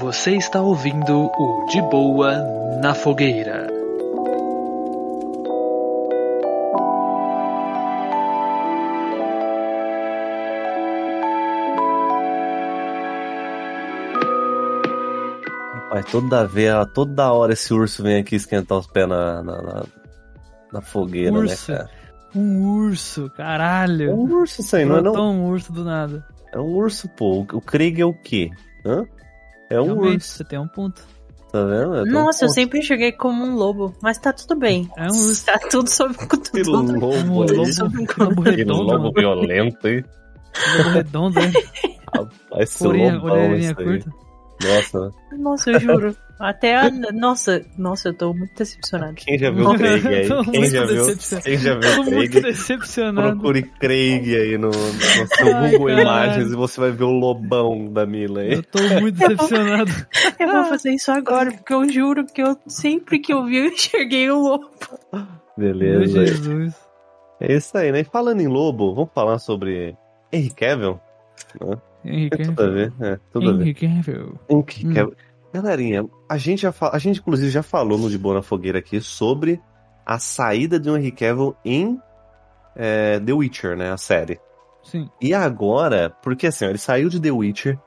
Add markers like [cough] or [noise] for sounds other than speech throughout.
Você está ouvindo o De Boa na Fogueira. Rapaz, toda vez, toda hora esse urso vem aqui esquentar os pés na, na, na, na fogueira, Urso. né, cara? Um urso, caralho. É um urso isso aí, não é não? um urso do nada. É um urso, pô. O Craig é o quê? Hã? É um Realmente, urso, você tem um ponto. tá vendo? É Nossa, eu um sempre enxerguei como um lobo, mas tá tudo bem. É um urso. Tá tudo sob [laughs] Que tudo. lobo Um lobo, lobo Que redondo, lobo mano. violento, hein? Lobo redondo, hein? [laughs] Rapaz, orelhinha isso aí. curta. Nossa, Nossa, eu juro. Até a... Nossa, nossa, eu tô muito decepcionada. quem já viu o Craig aí? Quem já viu? decepcionado. Quem já viu Tô o muito Craig? decepcionado. Procure Craig aí no, no seu Ai, Google caralho. Imagens e você vai ver o lobão da Mila aí. Eu tô muito [laughs] decepcionado. Eu vou fazer isso agora, porque eu juro que eu sempre que eu vi, eu enxerguei um lobo. Meu Beleza. Jesus. É isso aí, né? E falando em lobo, vamos falar sobre Henry Cavill? Henrique. Tem tudo a ver, é, tudo a ver. Henrique Cavill. Henry Hum. Galerinha, a gente, já a gente inclusive já falou no De Boa na Fogueira aqui sobre a saída de Henry Cavill em é, The Witcher, né? A série. Sim. E agora, porque assim, ó, ele saiu de The Witcher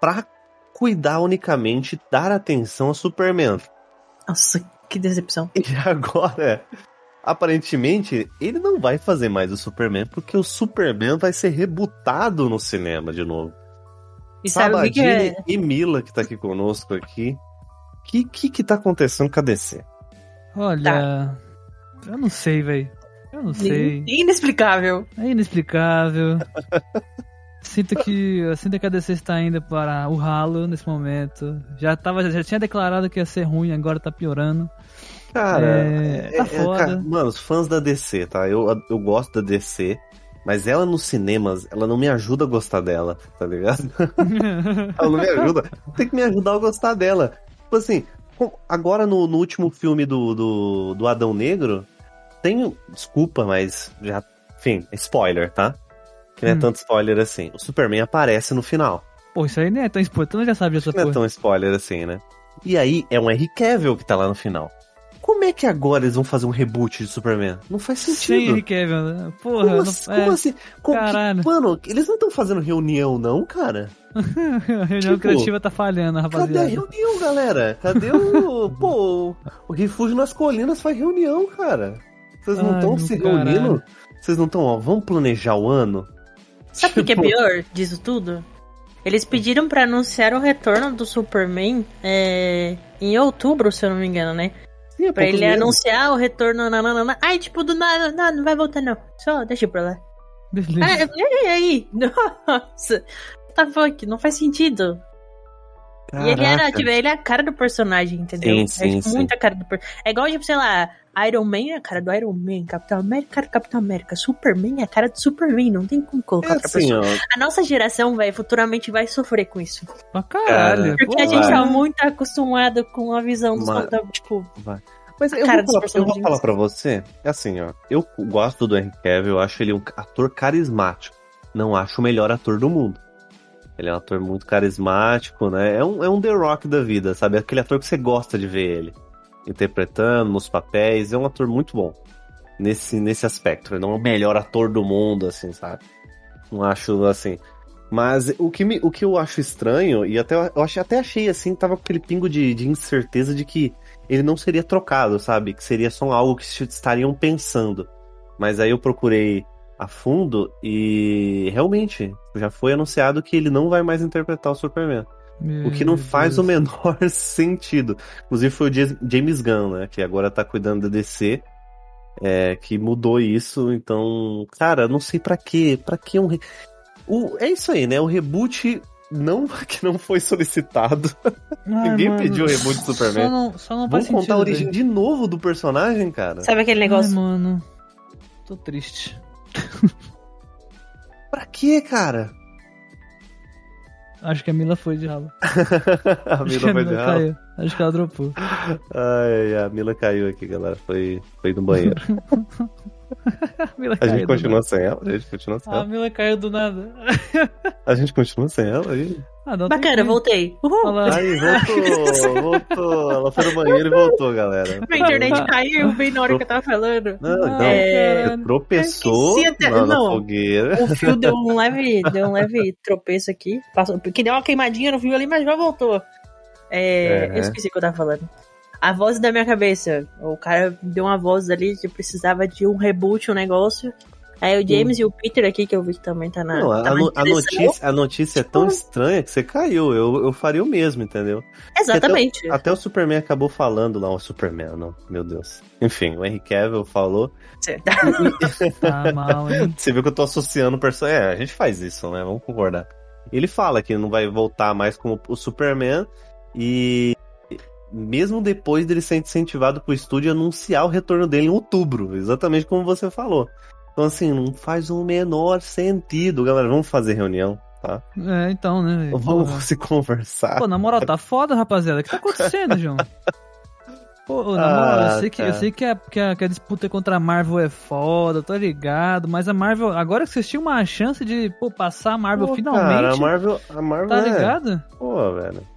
pra cuidar unicamente, dar atenção a Superman. Nossa, que decepção. E agora, aparentemente, ele não vai fazer mais o Superman, porque o Superman vai ser rebutado no cinema de novo. E sabe o que, é? Sabadini e Mila, que tá aqui conosco aqui. O que, que que tá acontecendo com a DC? Olha. Tá. Eu não sei, velho. Eu não sei. Inexplicável. É inexplicável. [laughs] Sinto que, eu sinto que a DC está indo para o ralo nesse momento. Já, tava, já tinha declarado que ia ser ruim, agora tá piorando. Cara, É, tá é- é, foda. cara, mano, os fãs da DC, tá? Eu, eu gosto da DC, mas ela nos cinemas, ela não me ajuda a gostar dela, tá ligado? [laughs] Ela não me ajuda. Tem que me ajudar a gostar dela. Tipo assim, agora no, no último filme do, do, do Adão Negro, tem. Desculpa, mas já. Enfim, spoiler, tá? Que não é Hum. tanto spoiler assim. O Superman aparece no final. Pô, isso aí nem é tão importante, eu já sabia essa Não é tão spoiler assim, né? E aí é um Henry Cavill que tá lá no final. Como é que agora eles vão fazer um reboot de Superman? Não faz sentido. Henry Cavill, né? Porra, Como, não, assim, é, como assim? Como que- caralho. mano, eles não estão fazendo reunião, não, cara? a [laughs] reunião Tipo, criativa tá falhando, Cadê a rapaziada. reunião, galera? Cadê o. [laughs] pô, o- Refúgio nas Colinas faz reunião, cara. Vocês não estão se caralho. reunindo? Vocês não estão, ó, vamos planejar o ano? Sabe o que é Tipo- pior disso tudo? Eles pediram pra anunciar o retorno do Superman é, em outubro, se eu não me engano, né? Sim, é Pra ele meses. anunciar o retorno. Nananana. Ai, tipo, do nada, não, não vai voltar não. Só deixa pra lá. Beleza. Ah, e aí? [laughs] Nossa. What the fuck? Não faz sentido. E ele era, Caraca. tipo, ele é a cara do personagem, entendeu? Sim, é sim, tipo, sim. muita cara do personagem. É igual, tipo, sei lá, Iron Man é a cara do Iron Man, Capitão América, cara do Capitão América, Superman é a cara do Superman, não tem como colocar É outra assim, pessoa. ó. A nossa geração, velho, futuramente vai sofrer com isso. Pra caralho. Porque a gente vai. tá muito acostumado com a visão dos Mas- tipo, Vai. Mas A eu vou, falar, eu vou falar pra você, é assim, ó. Eu gosto do Henry Cavill, eu acho ele um ator carismático. Não acho o melhor ator do mundo. Ele é um ator muito carismático, né? É um, é um The Rock da vida, sabe? Aquele ator que você gosta de ver ele interpretando nos papéis. É um ator muito bom nesse, nesse aspecto. Ele não é o melhor ator do mundo, assim, sabe? Não acho assim. Mas o que, me, o que eu acho estranho, e até eu achei, até achei assim, tava com aquele pingo de, de incerteza de que ele não seria trocado, sabe? Que seria só algo que estariam pensando. Mas aí eu procurei a fundo e realmente já foi anunciado que ele não vai mais interpretar o Superman. meu O que não faz Deus. o menor [laughs] sentido. Inclusive foi o James Gunn, né? Que agora tá cuidando da DC. É, que mudou isso, então. Cara, não sei pra quê. Pra que um. re- O, é isso aí, né? O reboot não, [laughs] que não foi solicitado. Ai, Ninguém mano, pediu o reboot do Superman. Só não, só não Vamos faz contar a origem de novo do personagem, cara? sabe aquele Ai, negócio? mano. Tô triste. [laughs] Pra quê, cara? Acho que a Mila foi de ralo. a Acho Mila [laughs] a Mila de ralo. caiu. Acho que ela dropou. Ai, a Mila caiu aqui, galera. Foi, foi no banheiro. [laughs] A [laughs] Mila A gente continua nada. sem ela? A gente continua sem A ela? Mila caiu do nada. A gente continua sem ela aí? Ah, não, Bacana, tem- voltei. Uhul! Aí, voltou, voltou. Ela foi no banheiro e voltou, galera. Minha internet caiu bem na hora que eu tava falando. Não, não. É. Tropeçou até- na, na não. fogueira. O fio [laughs] deu um leve, deu um leve tropeço aqui. Passou, porque deu uma queimadinha no fio ali, mas já voltou. É, É. Eu esqueci o que eu tava falando. A voz da minha cabeça. O cara deu uma voz ali que precisava de um reboot, um negócio. Aí o James e o Peter aqui, que eu vi que também tá na. Não, a, tá a na a notícia, a notícia é tão estranha que você caiu. Eu, eu faria o mesmo, entendeu? Exatamente. Até o Superman acabou falando lá, o Superman, não, meu Deus. Enfim, o Henry Cavill falou. Certo. [laughs] Tá mal, hein? Você viu que eu tô associando o personagem. É, a gente faz isso, né? Vamos concordar. Ele fala que não vai voltar mais como o Superman e mesmo depois dele ser incentivado pro estúdio anunciar o retorno dele em outubro, exatamente como você falou. Então assim, não faz o menor sentido, galera. Vamos fazer reunião, tá? É, então, né? Vamos se conversar. Pô, na moral, tá foda, rapaziada. O que tá [laughs] acontecendo, João? Pô, na Ah, moral, eu sei, que, eu tá. sei que, a, que, a, que a disputa contra a Marvel é foda, tô ligado, mas a Marvel, agora que vocês tinham uma chance de pô, passar a Marvel Pô, finalmente, Cara, a Marvel, a Marvel tá é... ligado? Pô, velho.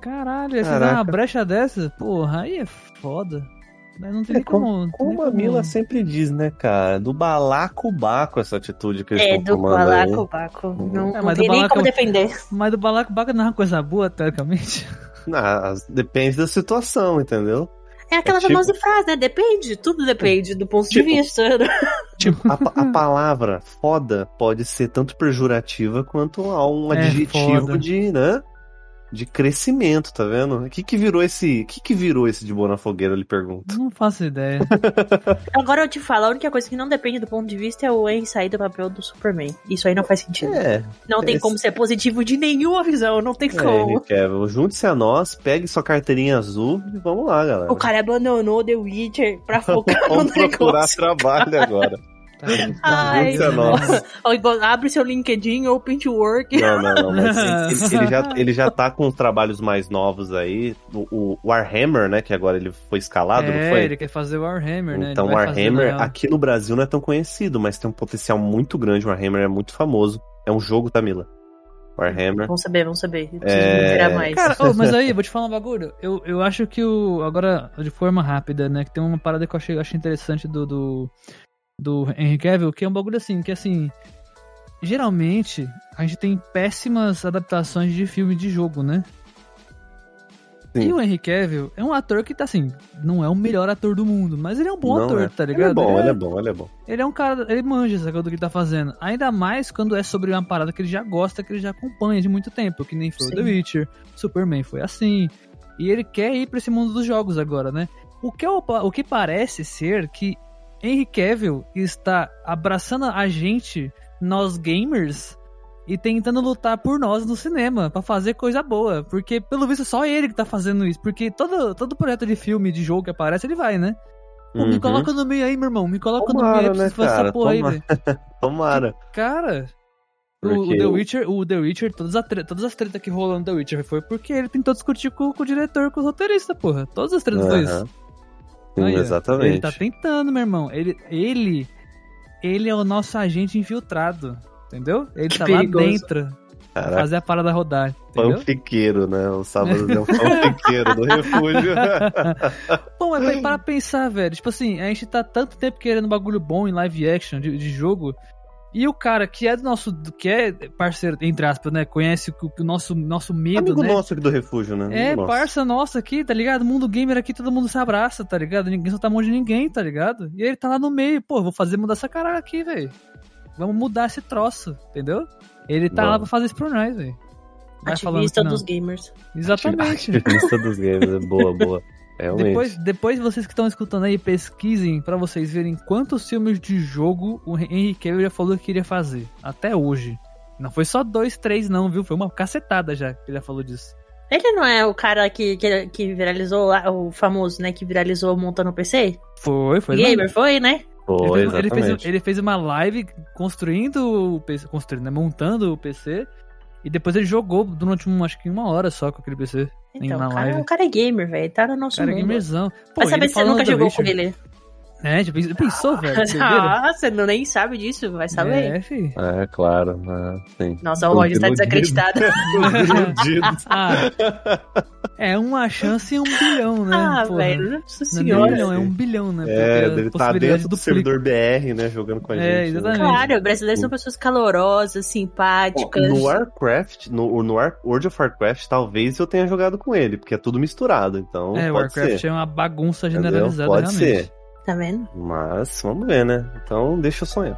Caralho, você dá uma brecha dessa, porra, aí é foda. Mas não tem É, nem como. não tem Como nem a Mila sempre diz, né, cara? Do balacobaco essa atitude que eles É, estão do tomando aí. balacobaco. Não, É, não tem do nem como defender. Mas do Balacobaca não é uma coisa boa, teoricamente. [laughs] Ah, depende da situação, entendeu? É aquela É tipo- famosa frase, né? Depende, tudo depende do ponto Tipo- de vista. [laughs] Tipo, a, a palavra foda pode ser tanto pejorativa quanto um É, adjetivo foda. de, né? De crescimento, tá vendo? O que que virou esse. O que que virou esse de boa na fogueira, eu lhe pergunto. Não faço ideia. [laughs] [laughs] Agora eu te falo, a única coisa que não depende do ponto de vista é o Henry sair do papel do Superman. Isso aí não faz sentido. É, não tem esse- como ser positivo de nenhuma visão, não tem é, como. Cavill, junte-se a nós, pegue sua carteirinha azul e vamos lá, galera. O cara abandonou The Witcher pra [laughs] focar no Vamos procurar negócio. trabalho agora. Tá, [laughs] Ai, igual- Abre seu LinkedIn, Open to Work. Não, não, não, mas [laughs] ele, ele já, ele já tá com os trabalhos mais novos aí. O, o Warhammer, né? Que agora ele foi escalado, não É, foi? ele quer fazer o Warhammer, né? Então, fazer Warhammer, legal. aqui no Brasil não é tão conhecido, mas tem um potencial muito grande. Warhammer é muito famoso. É um jogo, Tamila. Warhammer. Vamos saber, vamos saber. Eu preciso É. mais. Cara, ô, mas aí, [laughs] vou te falar um bagulho. Eu, eu acho que o. Agora, de forma rápida, né? Que tem uma parada que eu achei, achei interessante do, do. Do Henry Cavill, que é um bagulho assim, que assim. Geralmente, a gente tem péssimas adaptações de filme de jogo, né? Sim. E o Henry Cavill é um ator que tá assim, não é o melhor ator do mundo, mas ele é um bom Não ator, é. tá Ele ligado? é bom, Ele ele é bom, ele é bom. Ele é um cara, ele manja sacou, do que tá fazendo. Ainda mais quando é sobre uma parada que ele já gosta, que ele já acompanha de muito tempo, que nem foi o Sim. The Witcher, Superman foi assim. E ele quer ir pra esse mundo dos jogos agora, né? O que, é o, o que parece ser que Henry Cavill está abraçando a gente, nós gamers, e tentando lutar por nós no cinema, pra fazer coisa boa. Porque, pelo visto, só ele que tá fazendo isso. Porque todo, todo projeto de filme, de jogo que aparece, ele vai, né? Pô, me Uhum. coloca no meio aí, meu irmão. Me coloca no Tomara, meio aí, né, preciso fazer essa cara? porra aí, [laughs] Tomara. velho. Tomara. Cara, o, The Witcher, o The Witcher, todas, a tre- todas as tretas que rolam no The Witcher foi porque ele tentou discutir com, com o diretor, com o roteirista, porra. Todas as tretas foi isso. Exatamente. Ele tá tentando, meu irmão. Ele, ele, ele é o nosso agente infiltrado, entendeu? Ele Que tá perigoso. lá dentro pra Caraca, fazer a parada rodar, entendeu? fanfiqueiro, né? O sábado é um fanfiqueiro do refúgio. Mas vai para pensar, velho. Tipo assim, a gente tá tanto tempo querendo bagulho bom em live action de, de jogo. E o cara que é do nosso. que é parceiro, entre aspas, né? Conhece o, o nosso, nosso medo, Amigo né? nosso aqui do refúgio, né? É, Amigo nosso. parça nossa aqui, tá ligado? Mundo gamer aqui, todo mundo se abraça, tá ligado? Ninguém só tá mão de ninguém, tá ligado? E ele tá lá no meio, pô, vou fazer mudar essa caralho aqui, velho. Vamos mudar esse troço, entendeu? Ele tá lá Vamos. pra fazer isso pra nós, velho. Vai falando Ativista dos gamers. Exatamente. Ativista dos games, é boa, boa. [laughs] Realmente. Depois, depois vocês que estão escutando aí, pesquisem pra vocês verem quantos filmes de jogo o Henry Cavill já falou que queria fazer. Até hoje. Não foi só dois, três não, viu? Foi uma cacetada já que ele já falou disso. Ele não é o cara que, que, que viralizou o famoso, né? Que viralizou montando o PC? Foi, foi. Gamer, foi, né? Foi, ele, fez, ele, fez, ele fez uma live construindo o PC, construindo, né, montando o PC. E depois ele jogou durante um, acho que uma hora só com aquele PC. Então, na o cara, live. o cara é gamer, velho. Tá no nosso Cara, mundo. gamerzão. Pô, Vai saber se você nunca jogou Witcher. com ele. É, já pensou, [laughs] velho? Ah, você não nem sabe disso, vai saber. É, fi. É, claro. né, sim. Nossa, o Roger tá desacreditado. [laughs] Ah, é uma chance em um bilhão, né? ah, porra. velho, nossa Não é um senhora. bilhão, é um bilhão, né? É, Porque a deve estar possibilidade dentro do servidor BR, né? Jogando com a É, gente. né? exatamente. Claro, brasileiros são pessoas calorosas, simpáticas. No Warcraft, no, no War- World of Warcraft, talvez eu tenha jogado com ele, porque é tudo misturado, então É, pode Warcraft ser. é uma bagunça Entendeu? generalizada, Pode realmente. ser. Tá vendo? Mas vamos ver, né? Então deixa eu sonhar.